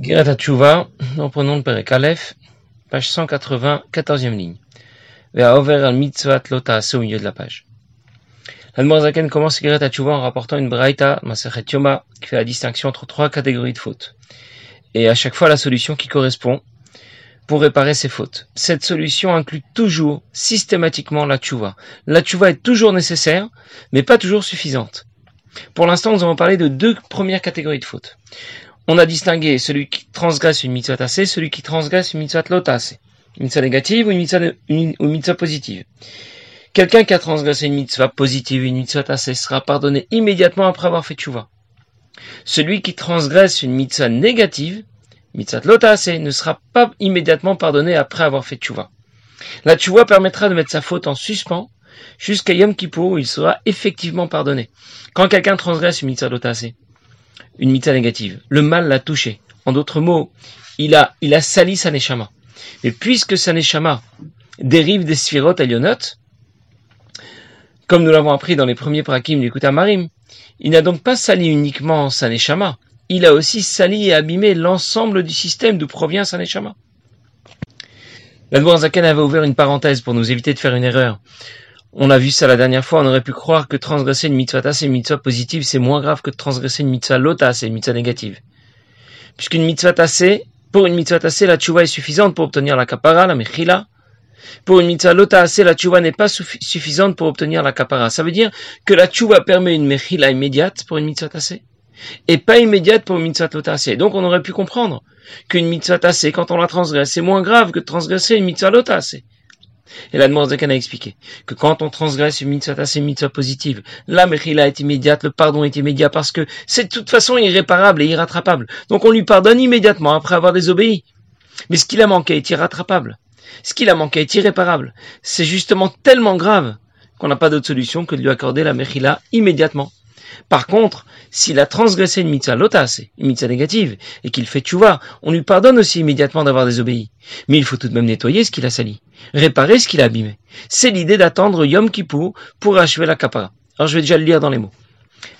Greta Tchouva, reprenons le Père Aleph, page 180, 14e ligne. Over al mitzvah lota au milieu de la page. L'Admorazaken commence Greta Tchouva en rapportant une braïta, Masachet Yoma, qui fait la distinction entre trois catégories de fautes. Et à chaque fois la solution qui correspond pour réparer ces fautes. Cette solution inclut toujours, systématiquement, la tchouva. La tchouva est toujours nécessaire, mais pas toujours suffisante. Pour l'instant, nous avons parlé de deux premières catégories de fautes. On a distingué celui qui transgresse une mitzvah tassée, celui qui transgresse une mitzvah lotase. Une mitzvah négative ou une mitzvah, positive. Quelqu'un qui a transgressé une mitzvah positive, une mitzvah tassée, sera pardonné immédiatement après avoir fait tchouva. Celui qui transgresse une mitzvah négative, mitzvah lotase, ne sera pas immédiatement pardonné après avoir fait tchouva. La tchouva permettra de mettre sa faute en suspens jusqu'à Yom Kippur où il sera effectivement pardonné. Quand quelqu'un transgresse une mitzvah lotase, une mitzvah négative, le mal l'a touché. En d'autres mots, il a, sali sa. Mais puisque sa neshama dérive des sphirot alionot, comme nous l'avons appris dans les premiers prakim du Kutamarim, il n'a donc pas sali uniquement sa neshama, il a aussi sali et abîmé l'ensemble du système d'où provient sa neshama. Zaken avait ouvert une parenthèse pour nous éviter de faire une erreur. On a vu ça la dernière fois, on aurait pu croire que transgresser une mitzvah tasse, une mitzvah positive, c'est moins grave que de transgresser une mitzvah lota, c'est une mitzvah négative. Puisqu'une mitzvah tassée, pour une mitzvah tassée, la tchouva est suffisante pour obtenir la kapara, la mechila. Pour une mitzvah lota la tchouva n'est pas suffisante pour obtenir la kapara. Ça veut dire que la tchouva permet une mechila immédiate pour une mitzvah tassée et pas immédiate pour une mitzvah lotase. Donc on aurait pu comprendre qu'une mitzvah tassée, quand on la transgresse, c'est moins grave que de transgresser une mitzvah lotase. Et la demande a expliqué que quand on transgresse une mitzvah tassée, une mitzvah positive, la mechila est immédiate, le pardon est immédiat parce que c'est de toute façon irréparable et irrattrapable. Donc on lui pardonne immédiatement après avoir désobéi. Mais ce qu'il a manqué est irrattrapable. Ce qu'il a manqué est irréparable. C'est justement tellement grave qu'on n'a pas d'autre solution que de lui accorder la mechila immédiatement. Par contre, s'il a transgressé une mitzvah lotas, une mitzvah négative, et qu'il fait tchouva, on lui pardonne aussi immédiatement d'avoir désobéi. Mais il faut tout de même nettoyer ce qu'il a sali, réparer ce qu'il a abîmé. C'est l'idée d'attendre Yom Kippur pour achever la kapara. Alors je vais déjà le lire dans les mots.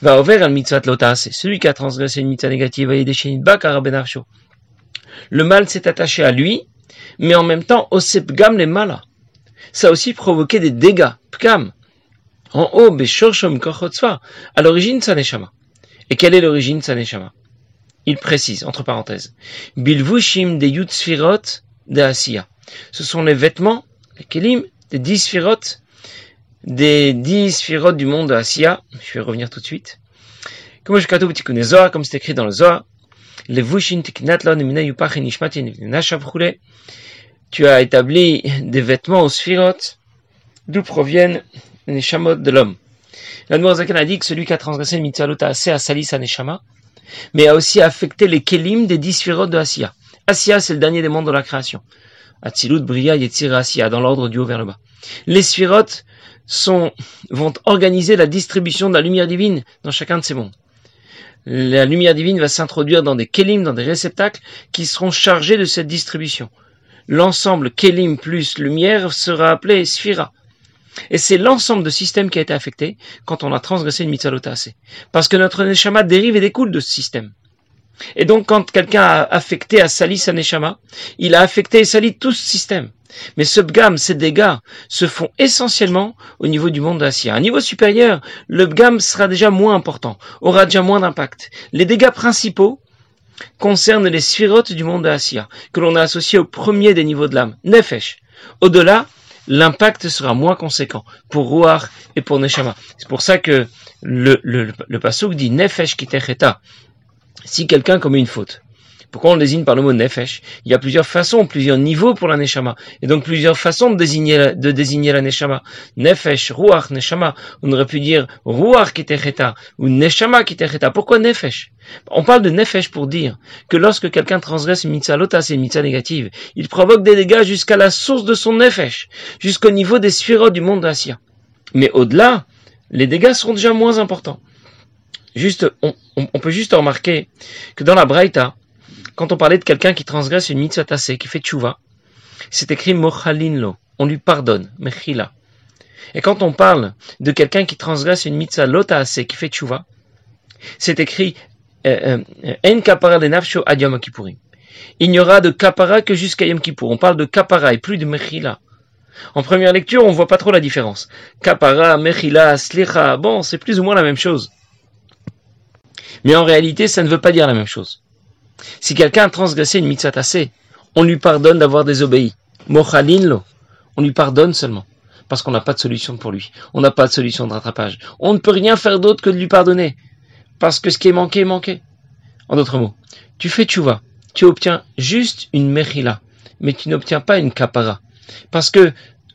Va ouvrir un mitzvah lotas, celui qui a transgressé une mitzvah négative, le mal s'est attaché à lui, mais en même temps, au sepgam les malas. Ça a aussi provoqué des dégâts, pkam, en haut, à l'origine Saneshama. Et quelle est l'origine de Saneshama Il précise, entre parenthèses, Bilvushim de Yutsfirot de Asiya. Ce sont les vêtements, les kelim, des dix sphirot, des dix sphirot du monde de Asiya. Je vais revenir tout de suite. Comme je comme c'est écrit dans le Zohar, les Vushin Tu as établi des vêtements aux sphirot, d'où proviennent Neshamot de l'homme. L'Admorazakan a dit que celui qui a transgressé le mitzvah a assez à salir sa Neshama, mais a aussi affecté les kelim des dix de Asiya. Asiya, c'est le dernier des mondes de la création. Atzilut, Bria, Yetzir, Asiya, dans l'ordre du haut vers le bas. Les sphirotes vont organiser la distribution de la lumière divine dans chacun de ces mondes. La lumière divine va s'introduire dans des kelim, dans des réceptacles qui seront chargés de cette distribution. L'ensemble kelim plus lumière sera appelé sphira. Et c'est l'ensemble de systèmes qui a été affecté quand on a transgressé une mitzvah Parce que notre neshama dérive et découle de ce système. Et donc, quand quelqu'un a affecté, a sali sa neshama, il a affecté et sali tout ce système. Mais ce bgam, ces dégâts, se font essentiellement au niveau du monde d'Asia. À un niveau supérieur, le bgam sera déjà moins important, aura déjà moins d'impact. Les dégâts principaux concernent les sphirotes du monde d'Asia, que l'on a associé au premier des niveaux de l'âme, Nefesh. Au-delà, l'impact sera moins conséquent pour Ruach et pour Neshama. C'est pour ça que le, le, le dit Nefesh kitecheta. Si quelqu'un commet une faute, pourquoi on le désigne par le mot nefesh? Il y a plusieurs façons, plusieurs niveaux pour la neshama. Et donc plusieurs façons de désigner la, de la neshama. Nefesh, ruach, neshama. On aurait pu dire ruach kitecheta ou neshama kitecheta. Pourquoi nefesh? On parle de nefesh pour dire que lorsque quelqu'un transgresse une mitzvah lotas c'est une mitzvah négative, il provoque des dégâts jusqu'à la source de son nefesh, jusqu'au niveau des sphérotes du monde d'Asia. Mais au-delà, les dégâts seront déjà moins importants. Juste, on, on, peut juste remarquer que dans la Braïta, quand on parlait de quelqu'un qui transgresse une mitzvah tassée, qui fait tchouva, c'est écrit mochalinlo, on lui pardonne, mechila. Et quand on parle de quelqu'un qui transgresse une mitzvah lotaase, qui fait tchouva, c'est écrit euh, euh, en kapara de nafsho adiom Il n'y aura de kapara que jusqu'à Yom Kippour. On parle de kapara et plus de mechila. En première lecture, on voit pas trop la différence. Kapara, mechila, slicha, bon, c'est plus ou moins la même chose. Mais en réalité, ça ne veut pas dire la même chose. Si quelqu'un a transgressé une mitzvah tassée, on lui pardonne d'avoir désobéi. Mochalin On lui pardonne seulement. Parce qu'on n'a pas de solution pour lui. On n'a pas de solution de rattrapage. On ne peut rien faire d'autre que de lui pardonner. Parce que ce qui est manqué est manqué. En d'autres mots, tu fais tchouva. Tu obtiens juste une mechila. Mais tu n'obtiens pas une kapara. Parce que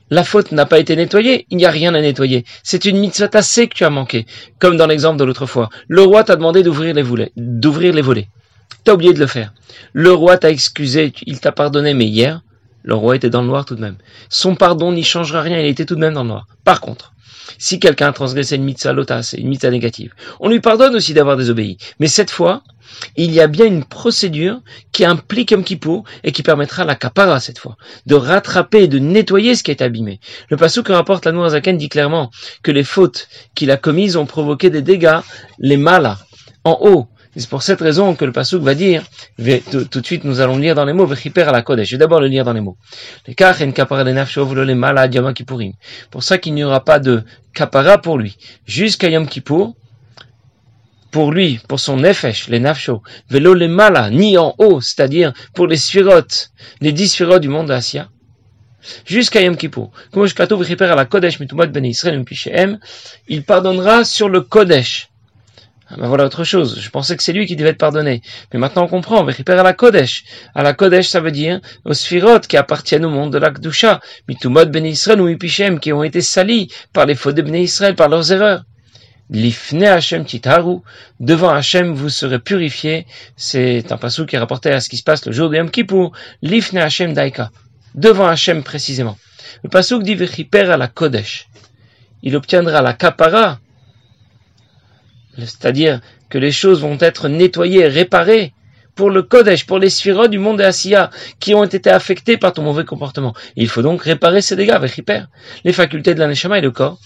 la faute n'a pas été nettoyée, il n'y a rien à nettoyer. C'est une mitzvah tassée que tu as manqué. Comme dans l'exemple de l'autre fois. Le roi t'a demandé. D'ouvrir les volets. T'as oublié de le faire. Le roi t'a excusé, il t'a pardonné, mais hier, le roi était dans le noir tout de même. Son pardon n'y changera rien, il était tout de même dans le noir. Par contre, si quelqu'un a transgressé une mitzvah lotas, une mitzvah négative, on lui pardonne aussi d'avoir désobéi. Mais cette fois, il y a bien une procédure qui implique un Kippour et qui permettra la kapara cette fois, de rattraper et de nettoyer ce qui est abîmé. Le passage que rapporte la Zaken dit clairement que les fautes qu'il a commises ont provoqué des dégâts, les malas, en haut, c'est pour cette raison que le Pasuk va dire, tout, de suite nous allons lire dans les mots, à la Kodesh. Je vais d'abord le lire dans les mots. Pour ça qu'il n'y aura pas de kapara pour lui. Jusqu'à Yom Kippour, pour lui, pour son nefesh, les nafsho, velo les mala, ni en haut, c'est-à-dire pour les sphirotes, les dix sphirotes du monde d'Asia, jusqu'à Yom Kippour. à la Kodesh, ben il pardonnera sur le Kodesh. Ah ben voilà autre chose. Je pensais que c'est lui qui devait être pardonné. Mais maintenant on comprend. Récupère à la Kodesh. À la Kodesh, ça veut dire aux Sphirot qui appartiennent au monde de l'Akdusha. Mitumot Ben Israël ou Mipichem qui ont été salis par les fautes de Ben Israël, par leurs erreurs. Lifne Hashem Titaru. Devant Hashem, vous serez purifiés. C'est un passou qui est rapporté à ce qui se passe le jour de Yom Kippur. Lifne Hashem Daika. Devant Hashem précisément. Le passou dit à la Kodesh. Il obtiendra la kapara c'est-à-dire que les choses vont être nettoyées, réparées pour le Kodesh, pour les sphirotes du monde Asiya qui ont été affectés par ton mauvais comportement. il faut donc réparer ces dégâts avec hyper. Les facultés de l'aneshama et le corps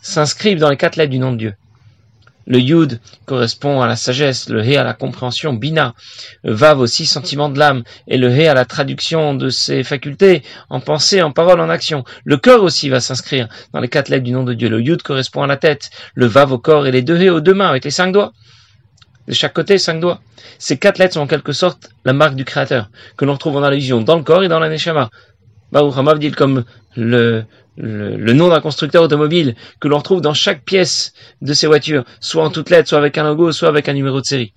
s'inscrivent dans les quatre lettres du nom de Dieu. Le Yud correspond à la sagesse, le He à la compréhension, Bina, le Vav aussi sentiment de l'âme, et le He à la traduction de ses facultés, en pensée, en parole, en action. Le cœur aussi va s'inscrire dans les quatre lettres du nom de Dieu. Le Yud correspond à la tête, le Vav au corps et les deux He aux deux mains avec les cinq doigts. De chaque côté, cinq doigts. Ces quatre lettres sont en quelque sorte la marque du Créateur, que l'on retrouve en allusion dans le corps et dans la Neshama. Baruch comme le, le, nom d'un constructeur automobile que l'on retrouve dans chaque pièce de ces voitures, soit en toutes lettres, soit avec un logo, soit avec un numéro de série.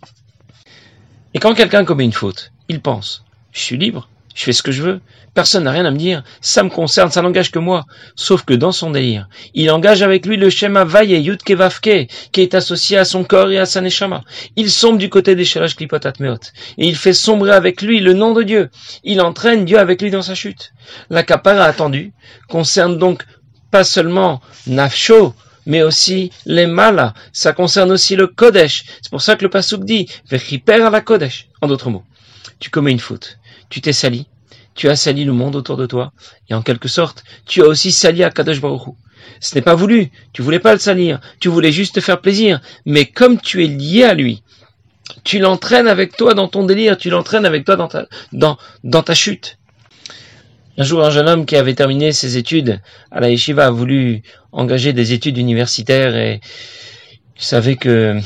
Et quand quelqu'un commet une faute, il pense, je suis libre, je fais ce que je veux, personne n'a rien à me dire, ça me concerne, ça n'engage que moi. Sauf que dans son délire, il engage avec lui le schéma Vaye Yutke Vavke, qui est associé à son corps et à sa neshama. Il sombre du côté des Shelash Klipot et il fait sombrer avec lui le nom de Dieu. Il entraîne Dieu avec lui dans sa chute. La kapara attendue concerne donc pas seulement Nafsho, mais aussi les malas. Ça concerne aussi le Kodesh. C'est pour ça que le Pasuk dit, Vechiper à la Kodesh. En d'autres mots, tu commets une faute tu t'es sali, tu as sali le monde autour de toi, et en quelque sorte, tu as aussi sali à Kadosh Baruch Ce n'est pas voulu, tu voulais pas le salir, tu voulais juste te faire plaisir, mais comme tu es lié à lui, tu l'entraînes avec toi dans ton délire, tu l'entraînes avec toi dans ta, dans ta chute. Un jour, un jeune homme qui avait terminé ses études à la yeshiva a voulu engager des études universitaires et il savait que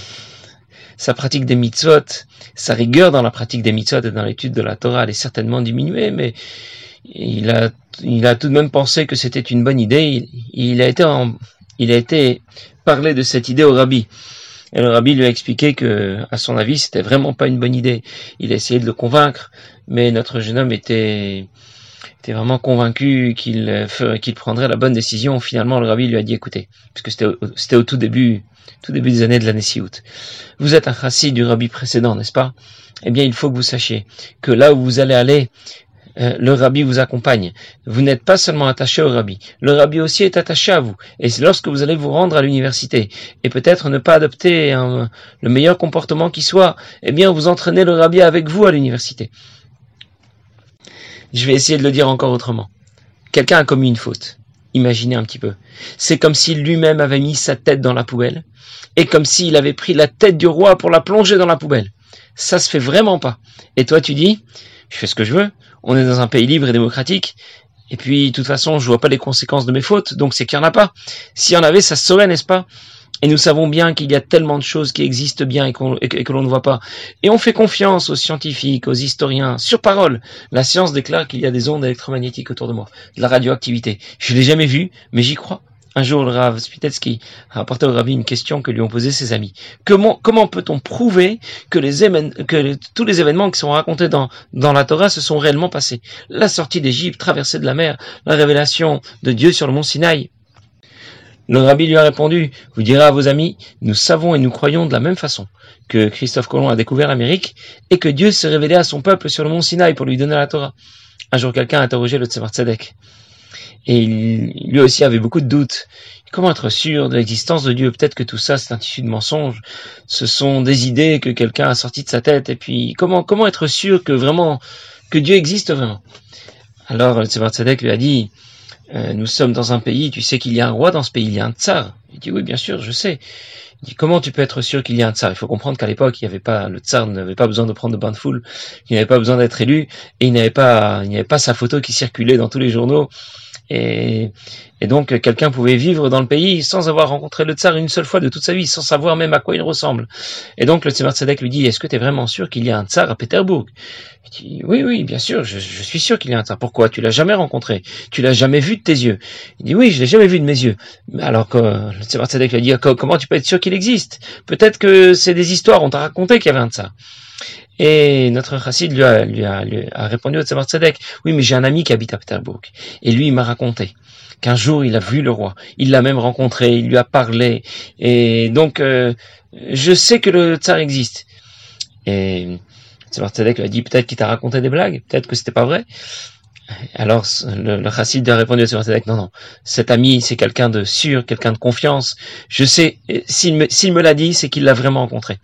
sa pratique des mitzvot, sa rigueur dans la pratique des mitzvot et dans l'étude de la Torah allait certainement diminuer, mais il a, il a tout de même pensé que c'était une bonne idée. Il, a été il a été parlé de cette idée au rabbi. Et le rabbi lui a expliqué que, à son avis, c'était vraiment pas une bonne idée. Il a essayé de le convaincre, mais notre jeune homme était, était vraiment convaincu qu'il qu'il prendrait la bonne décision. Finalement, le rabbi lui a dit écoutez, puisque c'était au tout début tout début des années de l'année Siout. Vous êtes un chassid du rabbi précédent, n'est-ce pas? Eh bien, il faut que vous sachiez que là où vous allez aller, euh, le rabbi vous accompagne. Vous n'êtes pas seulement attaché au rabbi, le rabbi aussi est attaché à vous. Et c'est lorsque vous allez vous rendre à l'université et peut-être ne pas adopter le meilleur comportement qui soit, eh bien, vous entraînez le rabbi avec vous à l'université. Je vais essayer de le dire encore autrement. Quelqu'un a commis une faute. Imaginez un petit peu. C'est comme s'il lui-même avait mis sa tête dans la poubelle et comme s'il avait pris la tête du roi pour la plonger dans la poubelle. Ça se fait vraiment pas. Et toi tu dis, je fais ce que je veux. On est dans un pays libre et démocratique. Et puis, de toute façon, je vois pas les conséquences de mes fautes, donc c'est qu'il n'y en a pas. S'il y en avait, ça se saurait, n'est-ce pas? Et nous savons bien qu'il y a tellement de choses qui existent bien et, que l'on ne voit pas. Et on fait confiance aux scientifiques, aux historiens. Sur parole, la science déclare qu'il y a des ondes électromagnétiques autour de moi, de la radioactivité. Je l'ai jamais vu, mais j'y crois. Un jour, le Rav Spitetsky a apporté au Rabbi une question que lui ont posée ses amis. Comment, comment peut-on prouver que, les que tous les événements qui sont racontés dans, dans la Torah se sont réellement passés? La sortie d'Égypte, traversée de la mer, la révélation de Dieu sur le mont Sinaï. Le Rabbi lui a répondu, vous direz à vos amis, nous savons et nous croyons de la même façon que Christophe Colomb a découvert l'Amérique et que Dieu s'est révélé à son peuple sur le mont Sinaï pour lui donner la Torah. Un jour, quelqu'un a interrogé le Tzemar Tzedek et lui aussi avait beaucoup de doutes. Comment être sûr de l'existence de Dieu? Peut-être que tout ça, c'est un tissu de mensonges. Ce sont des idées que quelqu'un a sorties de sa tête. Et puis, comment, comment être sûr que vraiment, que Dieu existe vraiment? Alors, le Tzemar Tzedek lui a dit, euh, nous sommes dans un pays, tu sais qu'il y a un roi dans ce pays, il y a un tsar. Il dit, oui, bien sûr, je sais. Dit, comment tu peux être sûr qu'il y a un tsar? Il faut comprendre qu'à l'époque, il n'y avait pas, le tsar n'avait pas besoin de prendre de bain de foule, il n'avait pas besoin d'être élu, et il n'avait pas, il n'y avait pas sa photo qui circulait dans tous les journaux et, donc quelqu'un pouvait vivre dans le pays sans avoir rencontré le tsar une seule fois de toute sa vie, sans savoir même à quoi il ressemble. Et donc le Tzemar Tzedek lui dit, est-ce que tu es vraiment sûr qu'il y a un tsar à Pétersbourg? Il dit, oui, oui, bien sûr, je, suis sûr qu'il y a un tsar. Pourquoi? Tu l'as jamais rencontré Tu l'as jamais vu de tes yeux Il dit, oui, je l'ai jamais vu de mes yeux. Mais alors que le Tzemar Tzedek lui dit, comment tu peux être sûr qu'il existe Peut-être que c'est des histoires, on t'a raconté qu'il y avait un tsar. Et notre chassid lui a, répondu au Tzemar Tzedek, oui, mais j'ai un ami qui habite à Peterbourg. Et lui, il m'a raconté qu'un jour, il a vu le roi. Il l'a même rencontré, il lui a parlé. Et donc, euh, je sais que le tsar existe. Et Tzemar Tzedek lui a dit, peut-être qu'il t'a raconté des blagues, peut-être que c'était pas vrai. Alors le, le chassid a répondu à Tzemar Tzedek, non, non, cet ami, c'est quelqu'un de sûr, quelqu'un de confiance. Je sais, s'il me, l'a dit, c'est qu'il l'a vraiment rencontré.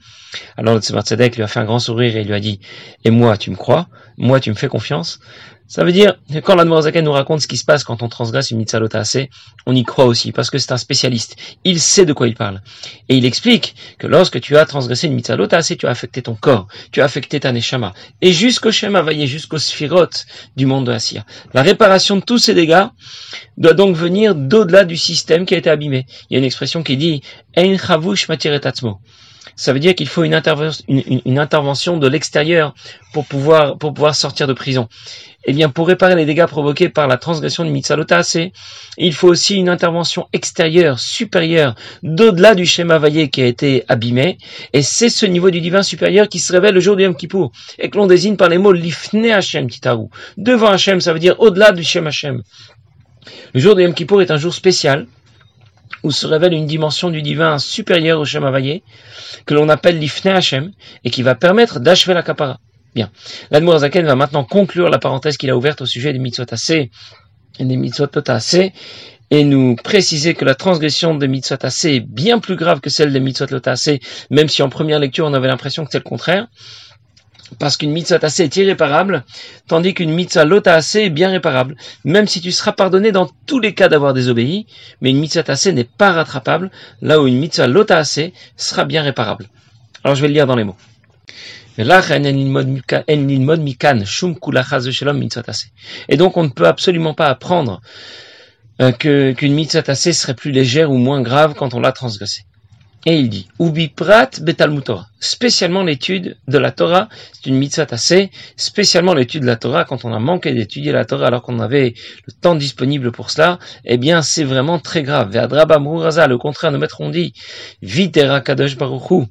Alors le Tzedek lui a fait un grand sourire et lui a dit, et moi, tu me crois? Moi, tu me fais confiance ça veut dire que quand l'Admorazaken nous raconte ce qui se passe quand on transgresse une mitzvah assez, on y croit aussi, parce que c'est un spécialiste. Il sait de quoi il parle. Et il explique que lorsque tu as transgressé une mitzvah assez, tu as affecté ton corps, tu as affecté ta neshama. Et jusqu'au Shema vaillé, jusqu'au sphirot du monde de Assia. La réparation de tous ces dégâts doit donc venir d'au-delà du système qui a été abîmé. Il y a une expression qui dit, Ein ça veut dire qu'il faut une, intervention de l'extérieur pour pouvoir, sortir de prison. Eh bien, pour réparer les dégâts provoqués par la transgression de Mitsalota, il faut aussi une intervention extérieure, supérieure, d'au-delà du schéma vaillé qui a été abîmé. Et c'est ce niveau du divin supérieur qui se révèle le jour du Yom Kippour, et que l'on désigne par les mots l'ifne Hashem Titaru. Devant Hashem, ça veut dire au-delà du schéma Hashem. Le jour du Yom Kippour est un jour spécial, où se révèle une dimension du divin supérieure au Shem que l'on appelle l'Ifne Hashem, et qui va permettre d'achever la kapara. Bien. L'Admour Zaken va maintenant conclure la parenthèse qu'il a ouverte au sujet des mitzvot assez et des mitzvot et nous préciser que la transgression des mitzvot assez est bien plus grave que celle des mitzvot assez, même si en première lecture on avait l'impression que c'est le contraire parce qu'une mitzvah tassé est irréparable, tandis qu'une mitzvah lota est bien réparable, même si tu seras pardonné dans tous les cas d'avoir désobéi, mais une mitzvah tassé n'est pas rattrapable, là où une mitzvah lota sera bien réparable. Alors je vais le lire dans les mots. Et donc on ne peut absolument pas apprendre euh, qu'une mitzvah tassé serait plus légère ou moins grave quand on l'a transgressée. Et il dit, Ubi prat betalmut Torah. Spécialement l'étude de la Torah, c'est une mitzvah assez, spécialement l'étude de la Torah, quand on a manqué d'étudier la Torah alors qu'on avait le temps disponible pour cela, eh bien, c'est vraiment très grave. Ve'adraba le contraire, nous mettrons dit, vitera kadosh baruchu,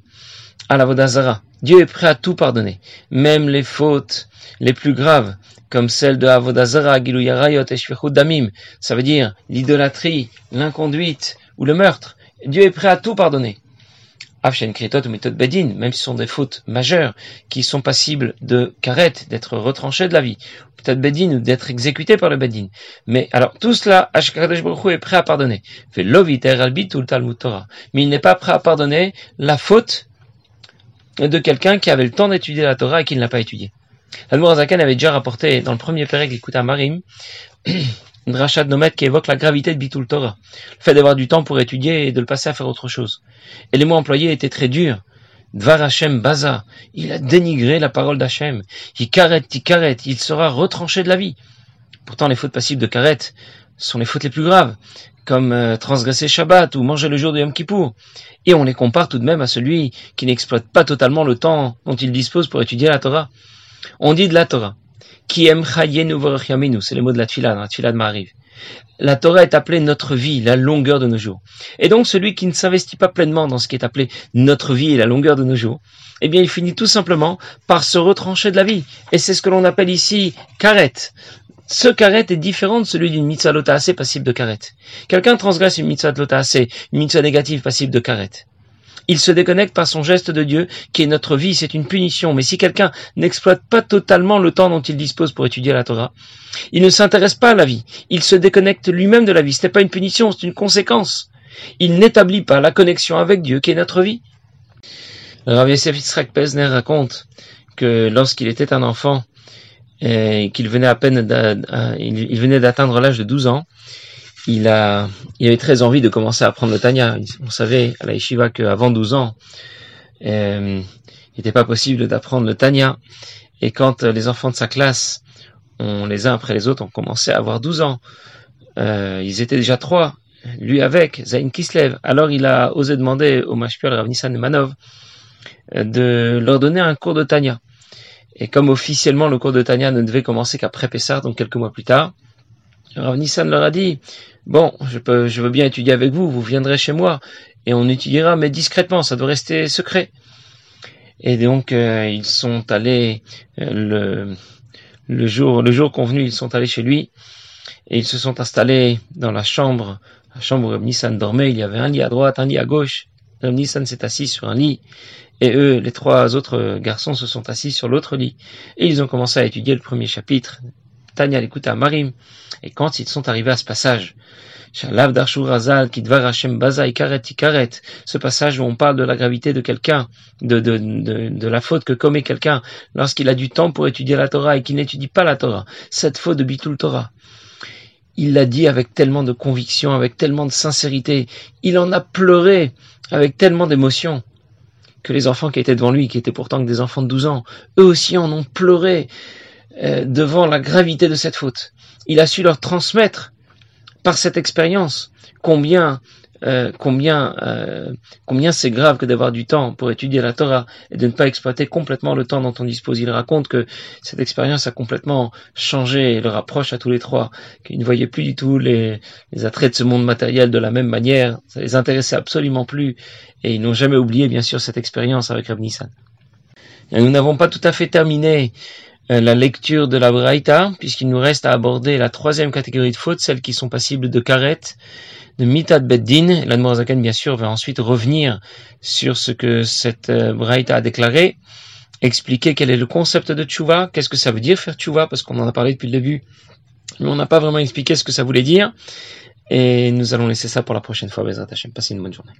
à la vodazara. Dieu est prêt à tout pardonner, même les fautes les plus graves, comme celles de Avodazara, Giluyarayot et Damim. Ça veut dire l'idolâtrie, l'inconduite ou le meurtre. Dieu est prêt à tout pardonner même si ce sont des fautes majeures qui sont passibles de karet, d'être retranchées de la vie, peut-être Bedin ou d'être exécuté par le Bedin. Mais alors tout cela, Ashkadosh est prêt à pardonner. Fait Torah. Mais il n'est pas prêt à pardonner la faute de quelqu'un qui avait le temps d'étudier la Torah et qui ne l'a pas étudiée. Zakan avait déjà rapporté dans le premier Pérec à Marim une rachat de qui évoque la gravité de Bitul Torah, le fait d'avoir du temps pour étudier et de le passer à faire autre chose. Et les mots employés étaient très durs, Dvar Hashem Baza, il a dénigré la parole d'Hachem. Il carrette, il sera retranché de la vie. Pourtant, les fautes passibles de Karet sont les fautes les plus graves, comme euh, transgresser Shabbat ou manger le jour de Yom Kippour. Et on les compare tout de même à celui qui n'exploite pas totalement le temps dont il dispose pour étudier la Torah. On dit de la Torah, qui aime c'est les mots de la Tfila, la Tfila de. La Torah est appelée notre vie, la longueur de nos jours. Et donc celui qui ne s'investit pas pleinement dans ce qui est appelé notre vie et la longueur de nos jours, eh bien il finit tout simplement par se retrancher de la vie. Et c'est ce que l'on appelle ici karet. Ce karet est différent de celui d'une mitzvah assez passible de karet. Quelqu'un transgresse une mitzvah assez, une mitzvah négative passible de karet. Il se déconnecte par son geste de Dieu, qui est notre vie, c'est une punition. Mais si quelqu'un n'exploite pas totalement le temps dont il dispose pour étudier la Torah, il ne s'intéresse pas à la vie. Il se déconnecte lui-même de la vie. Ce n'est pas une punition, c'est une conséquence. Il n'établit pas la connexion avec Dieu, qui est notre vie. Rav Yosef Yitzhak Pesner raconte que lorsqu'il était un enfant, et qu'il venait à peine, il venait d'atteindre l'âge de 12 ans, il avait très envie de commencer à apprendre le Tanya. On savait à la yeshiva qu'avant 12 ans, euh, il n'était pas possible d'apprendre le Tanya. Et quand les enfants de sa classe, les uns après les autres, ont commencé à avoir 12 ans, euh, ils étaient déjà trois, lui avec, Zain Kislev. Alors il a osé demander au Mashpiol Rav Nissan Manov euh, de leur donner un cours de Tanya. Et comme officiellement le cours de Tanya ne devait commencer qu'après Pessah, donc quelques mois plus tard, Rav Nissan leur a dit, bon, je, peux, je veux bien étudier avec vous, vous viendrez chez moi, et on étudiera, mais discrètement, ça doit rester secret. Et donc, euh, ils sont allés, euh, le, jour, le jour convenu, ils sont allés chez lui, et ils se sont installés dans la chambre, la chambre où Nissan dormait, il y avait un lit à droite, un lit à gauche, Nissan s'est assis sur un lit, et eux, les trois autres garçons, se sont assis sur l'autre lit. Et ils ont commencé à étudier le premier chapitre, Tanya l'écoute à Marim. Et quand ils sont arrivés à ce passage, ce passage où on parle de la gravité de quelqu'un, de, de, la faute que commet quelqu'un lorsqu'il a du temps pour étudier la Torah et qu'il n'étudie pas la Torah, cette faute de Bitul Torah. Il l'a dit avec tellement de conviction, avec tellement de sincérité, il en a pleuré avec tellement d'émotion que les enfants qui étaient devant lui, qui étaient pourtant que des enfants de 12 ans, eux aussi en ont pleuré devant la gravité de cette faute. Il a su leur transmettre par cette expérience combien euh, combien euh, combien c'est grave que d'avoir du temps pour étudier la Torah et de ne pas exploiter complètement le temps dont on dispose. Il raconte que cette expérience a complètement changé leur approche à tous les trois, qu'ils ne voyaient plus du tout les, les attraits de ce monde matériel de la même manière, ça les intéressait absolument plus et ils n'ont jamais oublié bien sûr cette expérience avec Rab Nissan. nous n'avons pas tout à fait terminé euh, la lecture de la Braïta, puisqu'il nous reste à aborder la troisième catégorie de fautes, celles qui sont passibles de karet, de mitat beddin. L'Admorazaken, bien sûr, va ensuite revenir sur ce que cette euh, Braïta a déclaré, expliquer quel est le concept de tchouva, qu'est-ce que ça veut dire faire tchouva, parce qu'on en a parlé depuis le début, mais on n'a pas vraiment expliqué ce que ça voulait dire, et nous allons laisser ça pour la prochaine fois, Bezrat Hashem. Passez une bonne journée.